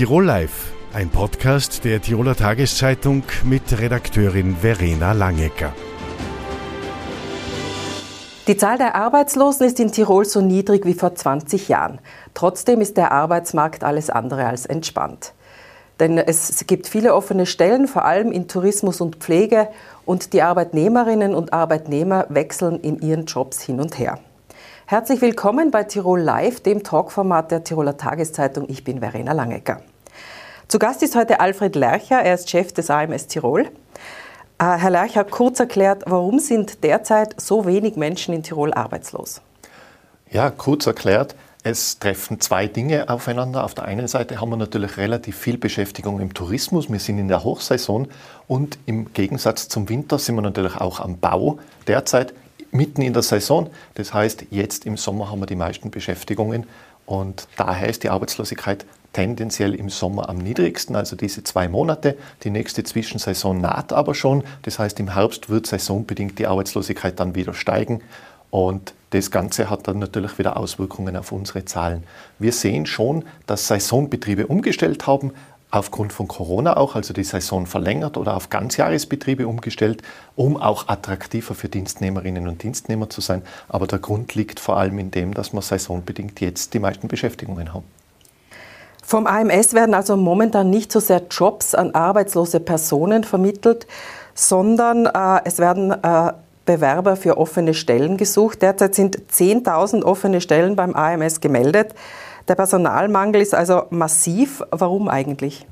Tirol Live, ein Podcast der Tiroler Tageszeitung mit Redakteurin Verena Langecker. Die Zahl der Arbeitslosen ist in Tirol so niedrig wie vor 20 Jahren. Trotzdem ist der Arbeitsmarkt alles andere als entspannt. Denn es gibt viele offene Stellen, vor allem in Tourismus und Pflege, und die Arbeitnehmerinnen und Arbeitnehmer wechseln in ihren Jobs hin und her. Herzlich willkommen bei Tirol Live, dem Talkformat der Tiroler Tageszeitung. Ich bin Verena Langecker. Zu Gast ist heute Alfred Lercher, er ist Chef des AMS Tirol. Äh, Herr Lercher, kurz erklärt, warum sind derzeit so wenig Menschen in Tirol arbeitslos? Ja, kurz erklärt, es treffen zwei Dinge aufeinander. Auf der einen Seite haben wir natürlich relativ viel Beschäftigung im Tourismus. Wir sind in der Hochsaison und im Gegensatz zum Winter sind wir natürlich auch am Bau derzeit mitten in der Saison. Das heißt, jetzt im Sommer haben wir die meisten Beschäftigungen und daher ist die Arbeitslosigkeit tendenziell im Sommer am niedrigsten, also diese zwei Monate. Die nächste Zwischensaison naht aber schon. Das heißt, im Herbst wird saisonbedingt die Arbeitslosigkeit dann wieder steigen. Und das Ganze hat dann natürlich wieder Auswirkungen auf unsere Zahlen. Wir sehen schon, dass Saisonbetriebe umgestellt haben, aufgrund von Corona auch, also die Saison verlängert oder auf Ganzjahresbetriebe umgestellt, um auch attraktiver für Dienstnehmerinnen und Dienstnehmer zu sein. Aber der Grund liegt vor allem in dem, dass wir saisonbedingt jetzt die meisten Beschäftigungen haben. Vom AMS werden also momentan nicht so sehr Jobs an arbeitslose Personen vermittelt, sondern äh, es werden äh, Bewerber für offene Stellen gesucht. Derzeit sind 10.000 offene Stellen beim AMS gemeldet. Der Personalmangel ist also massiv. Warum eigentlich?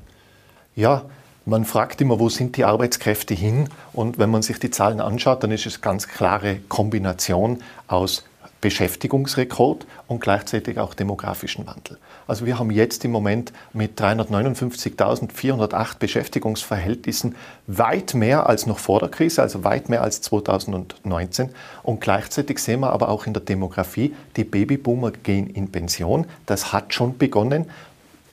Ja, man fragt immer, wo sind die Arbeitskräfte hin? Und wenn man sich die Zahlen anschaut, dann ist es ganz klare Kombination aus Beschäftigungsrekord und gleichzeitig auch demografischen Wandel. Also wir haben jetzt im Moment mit 359.408 Beschäftigungsverhältnissen weit mehr als noch vor der Krise, also weit mehr als 2019. Und gleichzeitig sehen wir aber auch in der Demografie, die Babyboomer gehen in Pension. Das hat schon begonnen.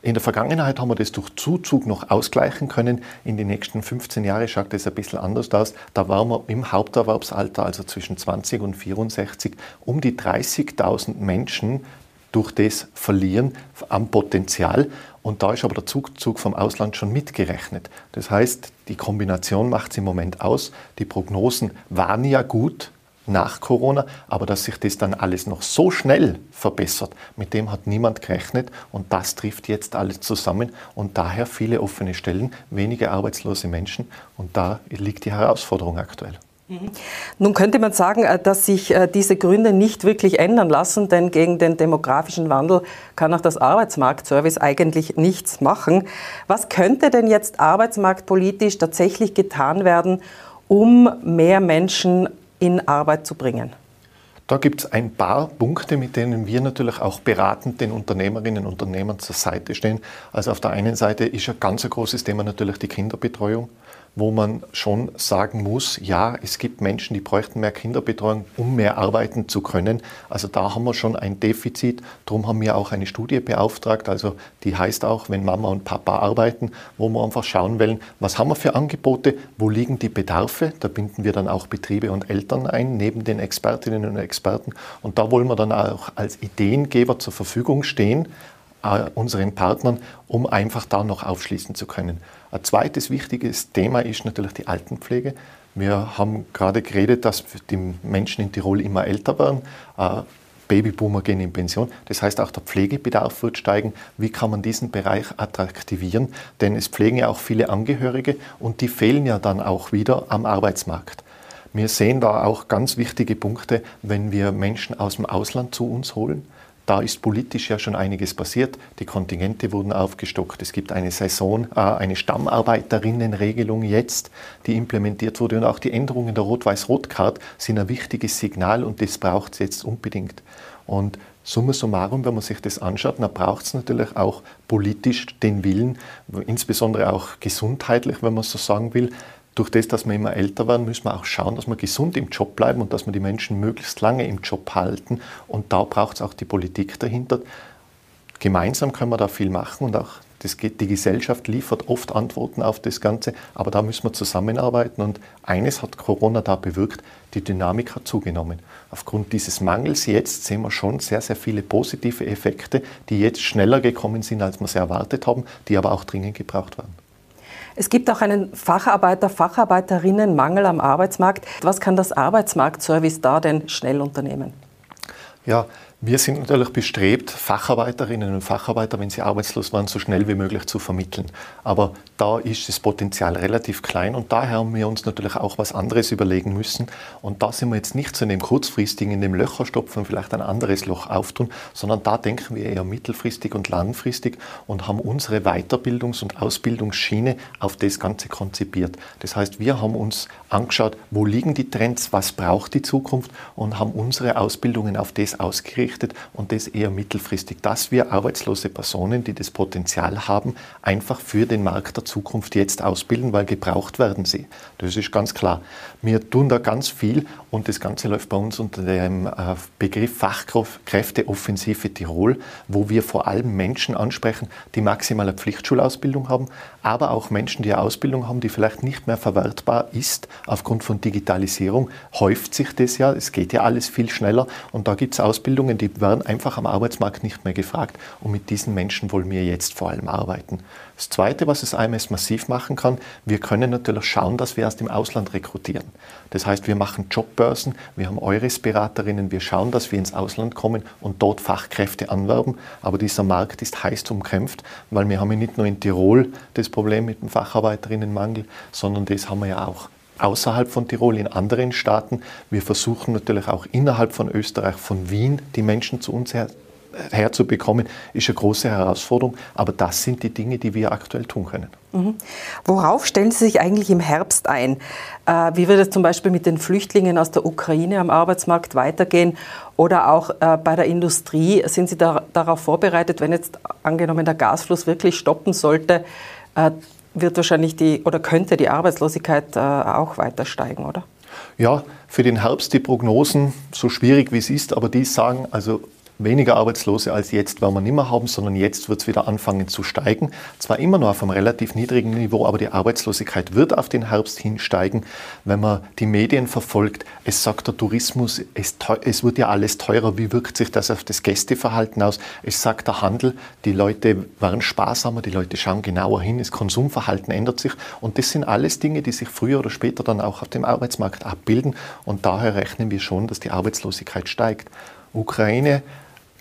In der Vergangenheit haben wir das durch Zuzug noch ausgleichen können. In den nächsten 15 Jahren schaut das ein bisschen anders aus. Da waren wir im Haupterwerbsalter, also zwischen 20 und 64, um die 30.000 Menschen durch das verlieren am Potenzial. Und da ist aber der Zugzug vom Ausland schon mitgerechnet. Das heißt, die Kombination macht es im Moment aus. Die Prognosen waren ja gut, nach Corona, aber dass sich das dann alles noch so schnell verbessert, mit dem hat niemand gerechnet und das trifft jetzt alles zusammen und daher viele offene Stellen, wenige arbeitslose Menschen und da liegt die Herausforderung aktuell. Mhm. Nun könnte man sagen, äh, dass sich äh, diese Gründe nicht wirklich ändern lassen, denn gegen den demografischen Wandel kann auch das Arbeitsmarktservice eigentlich nichts machen. Was könnte denn jetzt arbeitsmarktpolitisch tatsächlich getan werden, um mehr Menschen in Arbeit zu bringen? Da gibt es ein paar Punkte, mit denen wir natürlich auch beratend den Unternehmerinnen und Unternehmern zur Seite stehen. Also auf der einen Seite ist ein ganz großes Thema natürlich die Kinderbetreuung wo man schon sagen muss, ja, es gibt Menschen, die bräuchten mehr Kinderbetreuung, um mehr arbeiten zu können. Also da haben wir schon ein Defizit. Darum haben wir auch eine Studie beauftragt, also die heißt auch, wenn Mama und Papa arbeiten, wo wir einfach schauen wollen, was haben wir für Angebote, wo liegen die Bedarfe. Da binden wir dann auch Betriebe und Eltern ein, neben den Expertinnen und Experten. Und da wollen wir dann auch als Ideengeber zur Verfügung stehen, unseren Partnern, um einfach da noch aufschließen zu können. Ein zweites wichtiges Thema ist natürlich die Altenpflege. Wir haben gerade geredet, dass die Menschen in Tirol immer älter werden. Äh, Babyboomer gehen in Pension. Das heißt, auch der Pflegebedarf wird steigen. Wie kann man diesen Bereich attraktivieren? Denn es pflegen ja auch viele Angehörige und die fehlen ja dann auch wieder am Arbeitsmarkt. Wir sehen da auch ganz wichtige Punkte, wenn wir Menschen aus dem Ausland zu uns holen. Da ist politisch ja schon einiges passiert. Die Kontingente wurden aufgestockt. Es gibt eine Saison, äh, eine Stammarbeiterinnenregelung jetzt, die implementiert wurde. Und auch die Änderungen der Rot-Weiß-Rot-Card sind ein wichtiges Signal und das braucht es jetzt unbedingt. Und summa summarum, wenn man sich das anschaut, dann braucht es natürlich auch politisch den Willen, insbesondere auch gesundheitlich, wenn man so sagen will, durch das, dass wir immer älter werden, müssen wir auch schauen, dass wir gesund im Job bleiben und dass wir die Menschen möglichst lange im Job halten. Und da braucht es auch die Politik dahinter. Gemeinsam können wir da viel machen und auch Das die Gesellschaft liefert oft Antworten auf das Ganze, aber da müssen wir zusammenarbeiten. Und eines hat Corona da bewirkt, die Dynamik hat zugenommen. Aufgrund dieses Mangels jetzt sehen wir schon sehr, sehr viele positive Effekte, die jetzt schneller gekommen sind, als wir sie erwartet haben, die aber auch dringend gebraucht werden. Es gibt auch einen Facharbeiter, Facharbeiterinnenmangel am Arbeitsmarkt. Was kann das Arbeitsmarktservice da denn schnell unternehmen? Ja, wir sind natürlich bestrebt, Facharbeiterinnen und Facharbeiter, wenn sie arbeitslos waren, so schnell wie möglich zu vermitteln. Aber da ist das Potenzial relativ klein und daher haben wir uns natürlich auch was anderes überlegen müssen. Und da sind wir jetzt nicht in dem kurzfristigen, in dem Löcherstopfen vielleicht ein anderes Loch auftun, sondern da denken wir eher mittelfristig und langfristig und haben unsere Weiterbildungs- und Ausbildungsschiene auf das Ganze konzipiert. Das heißt, wir haben uns angeschaut, wo liegen die Trends, was braucht die Zukunft und haben unsere Ausbildungen auf das ausgerichtet ausgerichtet und das eher mittelfristig, dass wir arbeitslose Personen, die das Potenzial haben, einfach für den Markt der Zukunft jetzt ausbilden, weil gebraucht werden sie. Das ist ganz klar. Wir tun da ganz viel und das Ganze läuft bei uns unter dem äh, Begriff Fachkräfteoffensive Tirol, wo wir vor allem Menschen ansprechen, die maximale Pflichtschulausbildung haben, aber auch Menschen, die eine Ausbildung haben, die vielleicht nicht mehr verwertbar ist aufgrund von Digitalisierung. Häuft sich das ja, es geht ja alles viel schneller und da gibt es Ausbildungen, Personen, die werden einfach am Arbeitsmarkt nicht mehr gefragt. Und mit diesen Menschen wollen wir jetzt vor allem arbeiten. Das Zweite, was das AMS massiv machen kann, wir können natürlich schauen, dass wir aus dem Ausland rekrutieren. Das heißt, wir machen Jobbörsen, wir haben Eures-Beraterinnen, wir schauen, dass wir ins Ausland kommen und dort Fachkräfte anwerben. Aber dieser Markt ist heiß umkämpft, weil wir haben ja nicht nur in Tirol das Problem mit dem Facharbeiterinnenmangel, sondern das haben wir ja auch außerhalb von Tirol, in anderen Staaten. Wir versuchen natürlich auch innerhalb von Österreich, von Wien, die Menschen zu uns her, herzubekommen, ist eine große Herausforderung. Aber das sind die Dinge, die wir aktuell tun können. Mhm. Worauf stellen Sie sich eigentlich im Herbst ein? Äh, wie wird es zum Beispiel mit den Flüchtlingen aus der Ukraine am Arbeitsmarkt weitergehen? Oder auch äh, bei der Industrie? Sind Sie da, darauf vorbereitet, wenn jetzt angenommen der Gasfluss wirklich stoppen sollte? Äh, wird wahrscheinlich die oder könnte die Arbeitslosigkeit äh, auch weiter steigen, oder? Ja, für den Herbst die Prognosen, so schwierig wie es ist, aber die sagen, also weniger Arbeitslose als jetzt werden wir nicht mehr haben, sondern jetzt wird es wieder anfangen zu steigen. Zwar immer noch auf einem relativ niedrigen Niveau, aber die Arbeitslosigkeit wird auf den Herbst hinsteigen. Wenn man die Medien verfolgt, es sagt der Tourismus, es, es wird ja alles teurer. Wie wirkt sich das auf das Gästeverhalten aus? Es sagt der Handel, die Leute werden sparsamer, die Leute schauen genauer hin, das Konsumverhalten ändert sich. Und das sind alles Dinge, die sich früher oder später dann auch auf dem Arbeitsmarkt abbilden. Und daher rechnen wir schon, dass die Arbeitslosigkeit steigt. Ukraine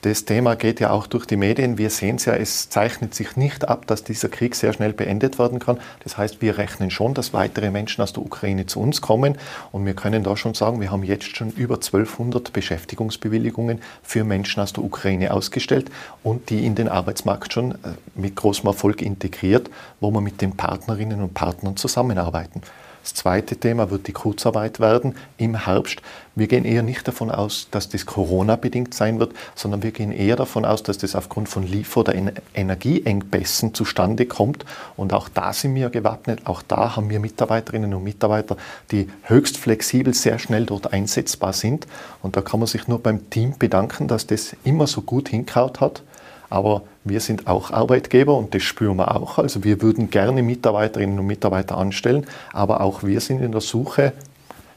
das Thema geht ja auch durch die Medien. Wir sehen es ja, es zeichnet sich nicht ab, dass dieser Krieg sehr schnell beendet werden kann. Das heißt, wir rechnen schon, dass weitere Menschen aus der Ukraine zu uns kommen. Und wir können da schon sagen, wir haben jetzt schon über 1200 Beschäftigungsbewilligungen für Menschen aus der Ukraine ausgestellt und die in den Arbeitsmarkt schon äh, mit großem Erfolg integriert, wo wir mit den Partnerinnen und Partnern zusammenarbeiten. Das zweite Thema wird die Kurzarbeit werden im Herbst. Wir gehen eher nicht davon aus, dass das Corona-bedingt sein wird, sondern wir gehen eher davon aus, dass das aufgrund von Liefer- oder Energieengpässen zustande kommt. Und auch da sind wir gewappnet. Auch da haben wir Mitarbeiterinnen und Mitarbeiter, die höchst flexibel, sehr schnell dort einsetzbar sind. Und da kann man sich nur beim Team bedanken, dass das immer so gut hinkaut hat. Aber wir sind auch Arbeitgeber und das spüren wir auch. Also wir würden gerne Mitarbeiterinnen und Mitarbeiter anstellen, aber auch wir sind in der Suche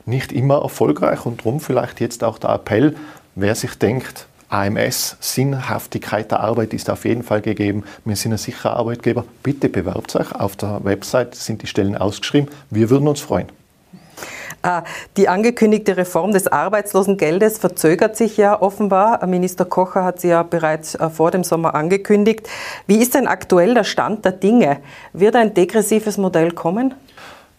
nicht immer erfolgreich und darum vielleicht jetzt auch der Appell, wer sich denkt, AMS, Sinnhaftigkeit der Arbeit ist auf jeden Fall gegeben. Wir sind ein sicherer Arbeitgeber. Bitte bewerbt euch. Auf der Website sind die Stellen ausgeschrieben. Wir würden uns freuen. Äh, die angekündigte Reform des Arbeitslosengeldes verzögert sich ja offenbar. Minister Kocher hat sie ja bereits äh, vor dem Sommer angekündigt. Wie ist denn aktuell der Stand der Dinge? Wird ein degressives Modell kommen?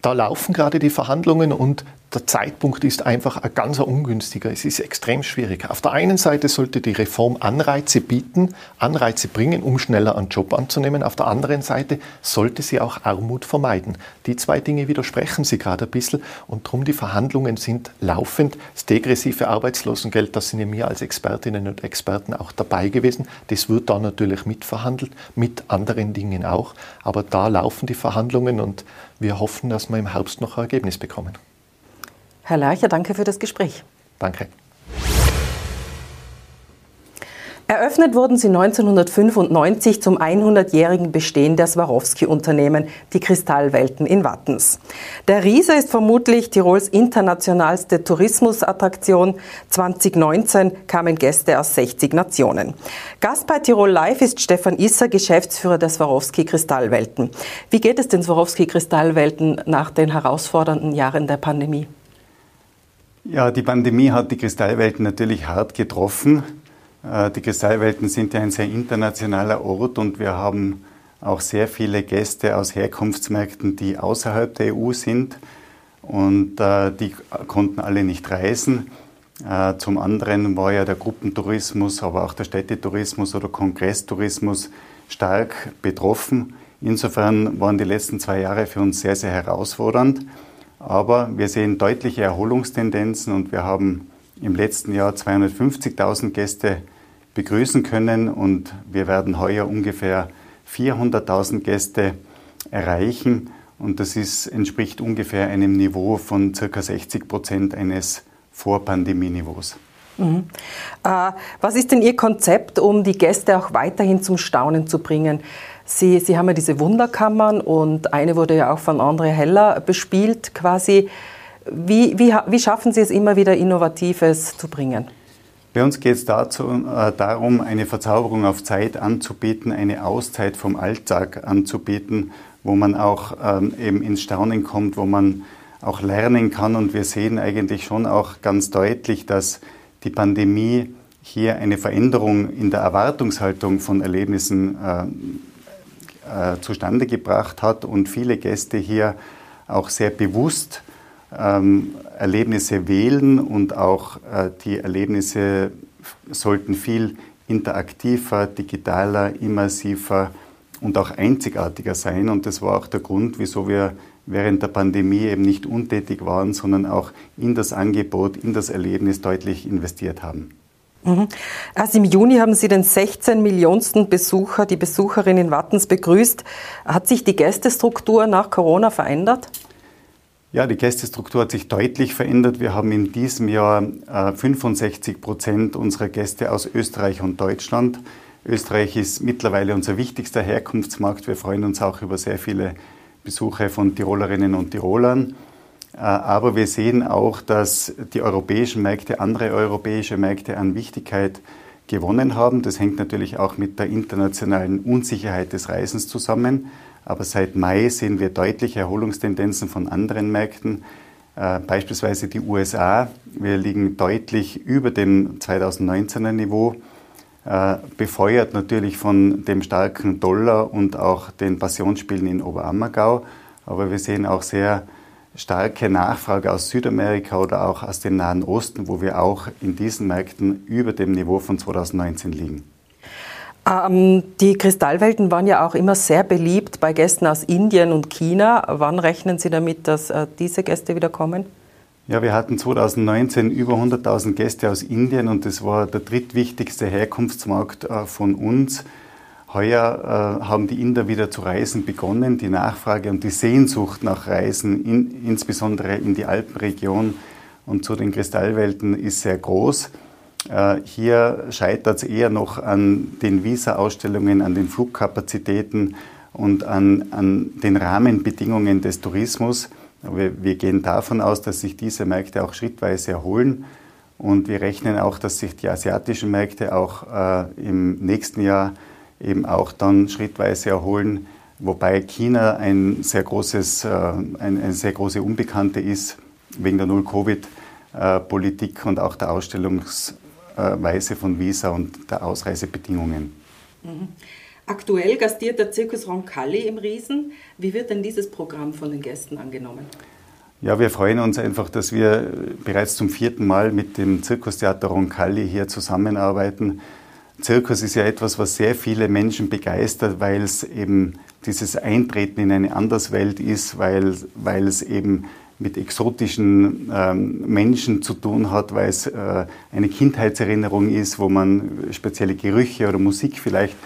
Da laufen gerade die Verhandlungen und der Zeitpunkt ist einfach ein ganz ungünstiger. Es ist extrem schwierig. Auf der einen Seite sollte die Reform Anreize bieten, Anreize bringen, um schneller einen Job anzunehmen. Auf der anderen Seite sollte sie auch Armut vermeiden. Die zwei Dinge widersprechen sie gerade ein bisschen und darum die Verhandlungen sind laufend. Das degressive Arbeitslosengeld, da sind ja wir als Expertinnen und Experten auch dabei gewesen. Das wird da natürlich mitverhandelt, mit anderen Dingen auch. Aber da laufen die Verhandlungen und wir hoffen, dass wir im Herbst noch ein Ergebnis bekommen. Herr Lercher, danke für das Gespräch. Danke. Eröffnet wurden sie 1995 zum 100-jährigen Bestehen der Swarovski-Unternehmen, die Kristallwelten in Wattens. Der Riese ist vermutlich Tirols internationalste Tourismusattraktion. 2019 kamen Gäste aus 60 Nationen. Gast bei Tirol Live ist Stefan Isser, Geschäftsführer der Swarovski-Kristallwelten. Wie geht es den Swarovski-Kristallwelten nach den herausfordernden Jahren der Pandemie? Ja, die Pandemie hat die Kristallwelten natürlich hart getroffen. Äh, die Kristallwelten sind ja ein sehr internationaler Ort und wir haben auch sehr viele Gäste aus Herkunftsmärkten, die außerhalb der EU sind und äh, die konnten alle nicht reisen. Äh, zum anderen war ja der Gruppentourismus, aber auch der Städtetourismus oder Kongresstourismus stark betroffen. Insofern waren die letzten zwei Jahre für uns sehr, sehr herausfordernd. Aber wir sehen deutliche Erholungstendenzen und wir haben im letzten Jahr 250.000 Gäste begrüßen können und wir werden heuer ungefähr 400.000 Gäste erreichen und das ist, entspricht ungefähr einem Niveau von ca. 60 Prozent eines Vorpandemieniveaus. Mhm. Äh, was ist denn Ihr Konzept, um die Gäste auch weiterhin zum Staunen zu bringen? Sie, Sie haben ja diese Wunderkammern und eine wurde ja auch von André Heller bespielt quasi. Wie, wie, wie schaffen Sie es immer wieder Innovatives zu bringen? Bei uns geht es äh, darum, eine Verzauberung auf Zeit anzubieten, eine Auszeit vom Alltag anzubieten, wo man auch ähm, eben ins Staunen kommt, wo man auch lernen kann. Und wir sehen eigentlich schon auch ganz deutlich, dass die Pandemie hier eine Veränderung in der Erwartungshaltung von Erlebnissen äh, äh, zustande gebracht hat und viele Gäste hier auch sehr bewusst ähm, Erlebnisse wählen und auch äh, die Erlebnisse sollten viel interaktiver, digitaler, immersiver und auch einzigartiger sein. Und das war auch der Grund, wieso wir während der Pandemie eben nicht untätig waren, sondern auch in das Angebot, in das Erlebnis deutlich investiert haben. Also im Juni haben Sie den 16 Millionsten Besucher, die Besucherin in Wattens begrüßt. Hat sich die Gästestruktur nach Corona verändert? Ja, die Gästestruktur hat sich deutlich verändert. Wir haben in diesem Jahr äh, 65 Prozent unserer Gäste aus Österreich und Deutschland. Österreich ist mittlerweile unser wichtigster Herkunftsmarkt. Wir freuen uns auch über sehr viele Besuche von Tirolerinnen und Tirolern. Äh, aber wir sehen auch, dass die europäischen Märkte, andere europäische Märkte an Wichtigkeit gewonnen haben. Das hängt natürlich auch mit der internationalen Unsicherheit des Reisens zusammen. Aber seit Mai sehen wir deutliche Erholungstendenzen von anderen Märkten, äh, beispielsweise die USA. Wir liegen deutlich über dem 2019er Niveau, äh, befeuert natürlich von dem starken Dollar und auch den Passionsspielen in Oberammergau. Aber wir sehen auch sehr starke Nachfrage aus Südamerika oder auch aus dem Nahen Osten, wo wir auch in diesen Märkten über dem Niveau von 2019 liegen. Ähm, die Kristallwelten waren ja auch immer sehr beliebt bei Gästen aus Indien und China. Wann rechnen Sie damit, dass äh, diese Gäste wieder kommen? Ja, wir hatten 2019 über 100.000 Gäste aus Indien und das war der drittwichtigste Herkunftsmarkt äh, von uns. Heuer äh, haben die Inder wieder zu reisen begonnen. Die Nachfrage und die Sehnsucht nach Reisen, in, insbesondere in die Alpenregion und zu den Kristallwelten, ist sehr groß. Äh, hier scheitert es eher noch an den Visa-Ausstellungen, an den Flugkapazitäten und an, an den Rahmenbedingungen des Tourismus. Wir, wir gehen davon aus, dass sich diese Märkte auch schrittweise erholen. Und wir rechnen auch, dass sich die asiatischen Märkte auch äh, im nächsten Jahr eben auch dann schrittweise erholen, wobei China ein sehr großes, äh, ein, eine sehr große Unbekannte ist wegen der Null-Covid-Politik und auch der Ausstellungsweise von Visa und der Ausreisebedingungen. Mhm. Aktuell gastiert der Zirkus Roncalli im Riesen. Wie wird denn dieses Programm von den Gästen angenommen? Ja, wir freuen uns einfach, dass wir bereits zum vierten Mal mit dem Zirkustheater Roncalli hier zusammenarbeiten. Zirkus ist ja etwas, was sehr viele Menschen begeistert, weil es eben dieses Eintreten in eine Anderswelt ist, weil, weil es eben mit exotischen ähm, Menschen zu tun hat, weil es äh, eine Kindheitserinnerung ist, wo man spezielle Gerüche oder Musik vielleicht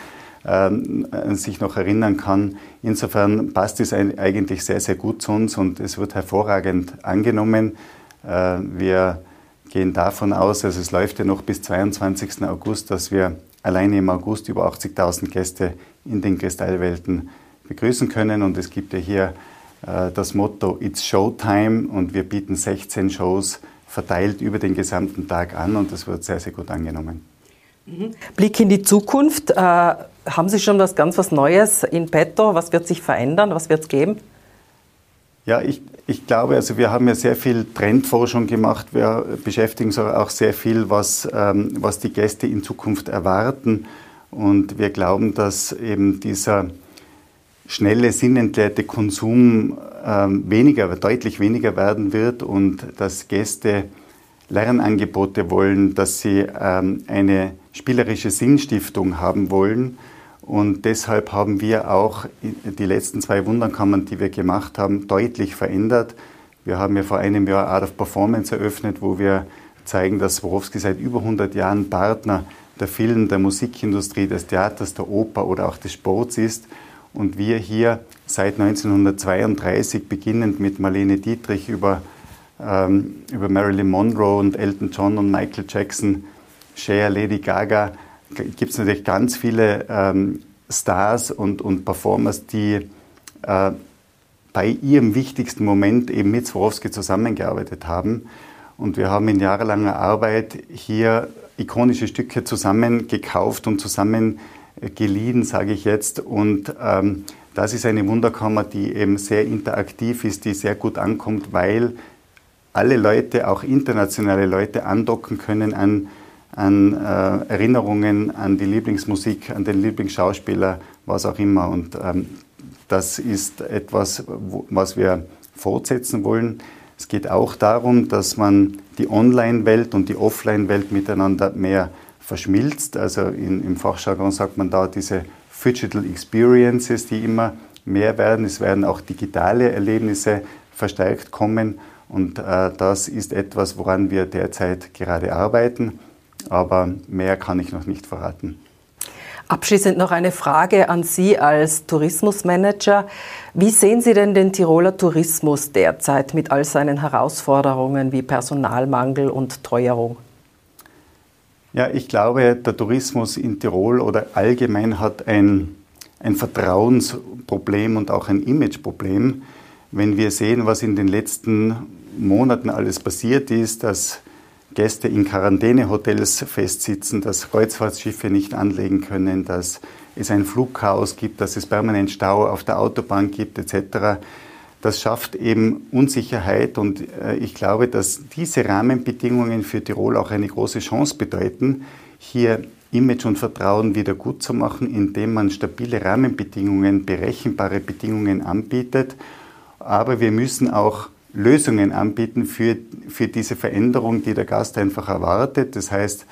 ähm, sich noch erinnern kann. Insofern passt es eigentlich sehr, sehr gut zu uns und es wird hervorragend angenommen. Äh, wir gehen davon aus, also es läuft ja noch bis 22. August, dass wir alleine im August über 80.000 Gäste in den Kristallwelten begrüßen können. Und es gibt ja hier das Motto It's Showtime und wir bieten 16 Shows verteilt über den gesamten Tag an und das wird sehr, sehr gut angenommen. Mhm. Blick in die Zukunft. Äh, haben Sie schon was ganz was Neues in petto? Was wird sich verändern? Was wird es geben? Ja, ich, ich glaube, also wir haben ja sehr viel Trendforschung gemacht. Wir beschäftigen uns auch sehr viel, was, ähm, was die Gäste in Zukunft erwarten. Und wir glauben, dass eben dieser schnelle, sinnentleerte Konsum ähm, weniger, deutlich weniger werden wird und dass Gäste Lernangebote wollen, dass sie ähm, eine spielerische Sinnstiftung haben wollen. Und deshalb haben wir auch die letzten zwei Wunderkammern, die wir gemacht haben, deutlich verändert. Wir haben ja vor einem Jahr Art of Performance eröffnet, wo wir zeigen, dass Swarovski seit über 100 Jahren Partner der Film, der Musikindustrie, des Theaters, der Oper oder auch des Sports ist und wir hier seit 1932, beginnend mit Marlene Dietrich über, ähm, über Marilyn Monroe und Elton John und Michael Jackson, Cher, Lady Gaga, gibt es natürlich ganz viele ähm, Stars und, und Performers, die äh, bei ihrem wichtigsten Moment eben mit Swarovski zusammengearbeitet haben. Und wir haben in jahrelanger Arbeit hier ikonische Stücke zusammengekauft und zusammen geliehen, sage ich jetzt. Und ähm, das ist eine Wunderkammer, die eben sehr interaktiv ist, die sehr gut ankommt, weil alle Leute, auch internationale Leute, andocken können an, an äh, Erinnerungen, an die Lieblingsmusik, an den Lieblingsschauspieler, was auch immer. Und ähm, das ist etwas, wo, was wir fortsetzen wollen. Es geht auch darum, dass man die Online-Welt und die Offline-Welt miteinander mehr verschmilzt. Also in, im Fachjargon sagt man da diese Digital Experiences, die immer mehr werden. Es werden auch digitale Erlebnisse verstärkt kommen. Und äh, das ist etwas, woran wir derzeit gerade arbeiten. Aber mehr kann ich noch nicht verraten. Abschließend noch eine Frage an Sie als Tourismusmanager. Wie sehen Sie denn den Tiroler Tourismus derzeit mit all seinen Herausforderungen wie Personalmangel und Teuerung? Ja, ich glaube, der Tourismus in Tirol oder allgemein hat ein, ein Vertrauensproblem und auch ein Imageproblem. Wenn wir sehen, was in den letzten Monaten alles passiert ist, dass Gäste in Quarantänehotels festsitzen, dass Kreuzfahrtschiffe nicht anlegen können, dass es ein Flugchaos gibt, dass es permanent Stau auf der Autobahn gibt etc das schafft eben Unsicherheit und äh, ich glaube, dass diese Rahmenbedingungen für Tirol auch eine große Chance bedeuten, hier Image und Vertrauen wieder gut zu machen, indem man stabile Rahmenbedingungen, berechenbare Bedingungen anbietet. Aber wir müssen auch Lösungen anbieten für, für diese Veränderung, die der Gast einfach erwartet. Das heißt,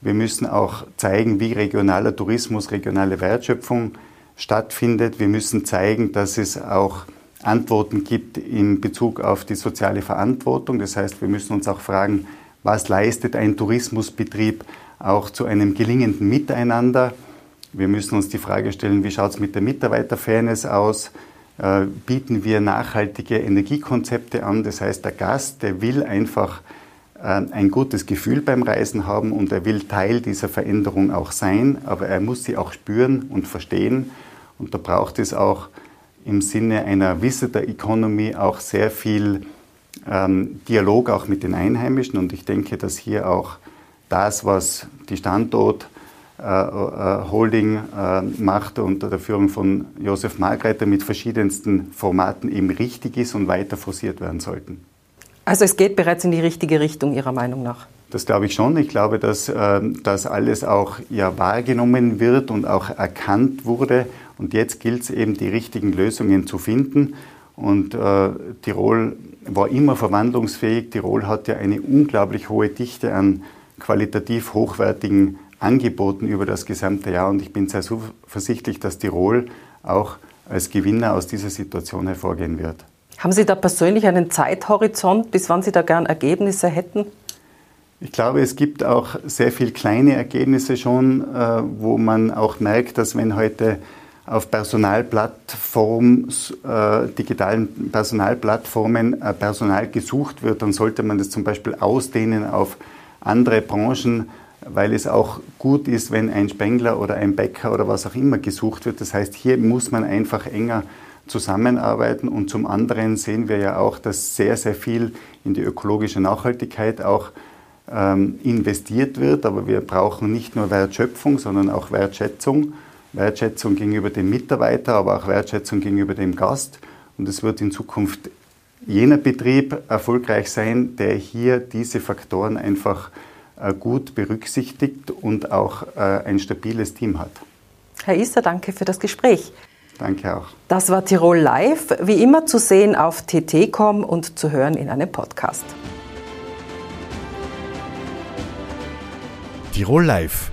wir müssen auch zeigen, wie regionaler Tourismus, regionale Wertschöpfung stattfindet. Wir müssen zeigen, dass es auch Antworten gibt in Bezug auf die soziale Verantwortung. Das heißt, wir müssen uns auch fragen, was leistet ein Tourismusbetrieb auch zu einem gelingenden Miteinander. Wir müssen uns die Frage stellen, wie schaut es mit der Mitarbeiterfairness aus? Äh, bieten wir nachhaltige Energiekonzepte an? Das heißt, der Gast, der will einfach äh, ein gutes Gefühl beim Reisen haben und er will Teil dieser Veränderung auch sein, aber er muss sie auch spüren und verstehen. Und da braucht es auch im Sinne einer Visitor Economy auch sehr viel ähm, Dialog auch mit den Einheimischen und ich denke, dass hier auch das, was die Standort äh, äh, Holding äh, macht unter der Führung von Josef Margreiter mit verschiedensten Formaten eben richtig ist und weiter forciert werden sollten. Also es geht bereits in die richtige Richtung Ihrer Meinung nach? Das glaube ich schon. Ich glaube, dass äh, das alles auch ja wahrgenommen wird und auch erkannt wurde und jetzt gilt es eben, die richtigen Lösungen zu finden. Und äh, Tirol war immer verwandlungsfähig. Tirol hat ja eine unglaublich hohe Dichte an qualitativ hochwertigen Angeboten über das gesamte Jahr. Und ich bin sehr zuversichtlich, dass Tirol auch als Gewinner aus dieser Situation hervorgehen wird. Haben Sie da persönlich einen Zeithorizont, bis wann Sie da gern Ergebnisse hätten? Ich glaube, es gibt auch sehr viele kleine Ergebnisse schon, äh, wo man auch merkt, dass wenn heute auf Personalplattformen, äh, digitalen Personalplattformen äh, Personal gesucht wird, dann sollte man das zum Beispiel ausdehnen auf andere Branchen, weil es auch gut ist, wenn ein Spengler oder ein Bäcker oder was auch immer gesucht wird. Das heißt, hier muss man einfach enger zusammenarbeiten und zum anderen sehen wir ja auch, dass sehr, sehr viel in die ökologische Nachhaltigkeit auch ähm, investiert wird. Aber wir brauchen nicht nur Wertschöpfung, sondern auch Wertschätzung. Wertschätzung gegenüber dem Mitarbeiter, aber auch Wertschätzung gegenüber dem Gast. Und es wird in Zukunft jener Betrieb erfolgreich sein, der hier diese Faktoren einfach äh, gut berücksichtigt und auch äh, ein stabiles Team hat. Herr Isser, danke für das Gespräch. Danke auch. Das war Tirol Live, wie immer zu sehen auf tt.com und zu hören in einem Podcast. Tirol Live,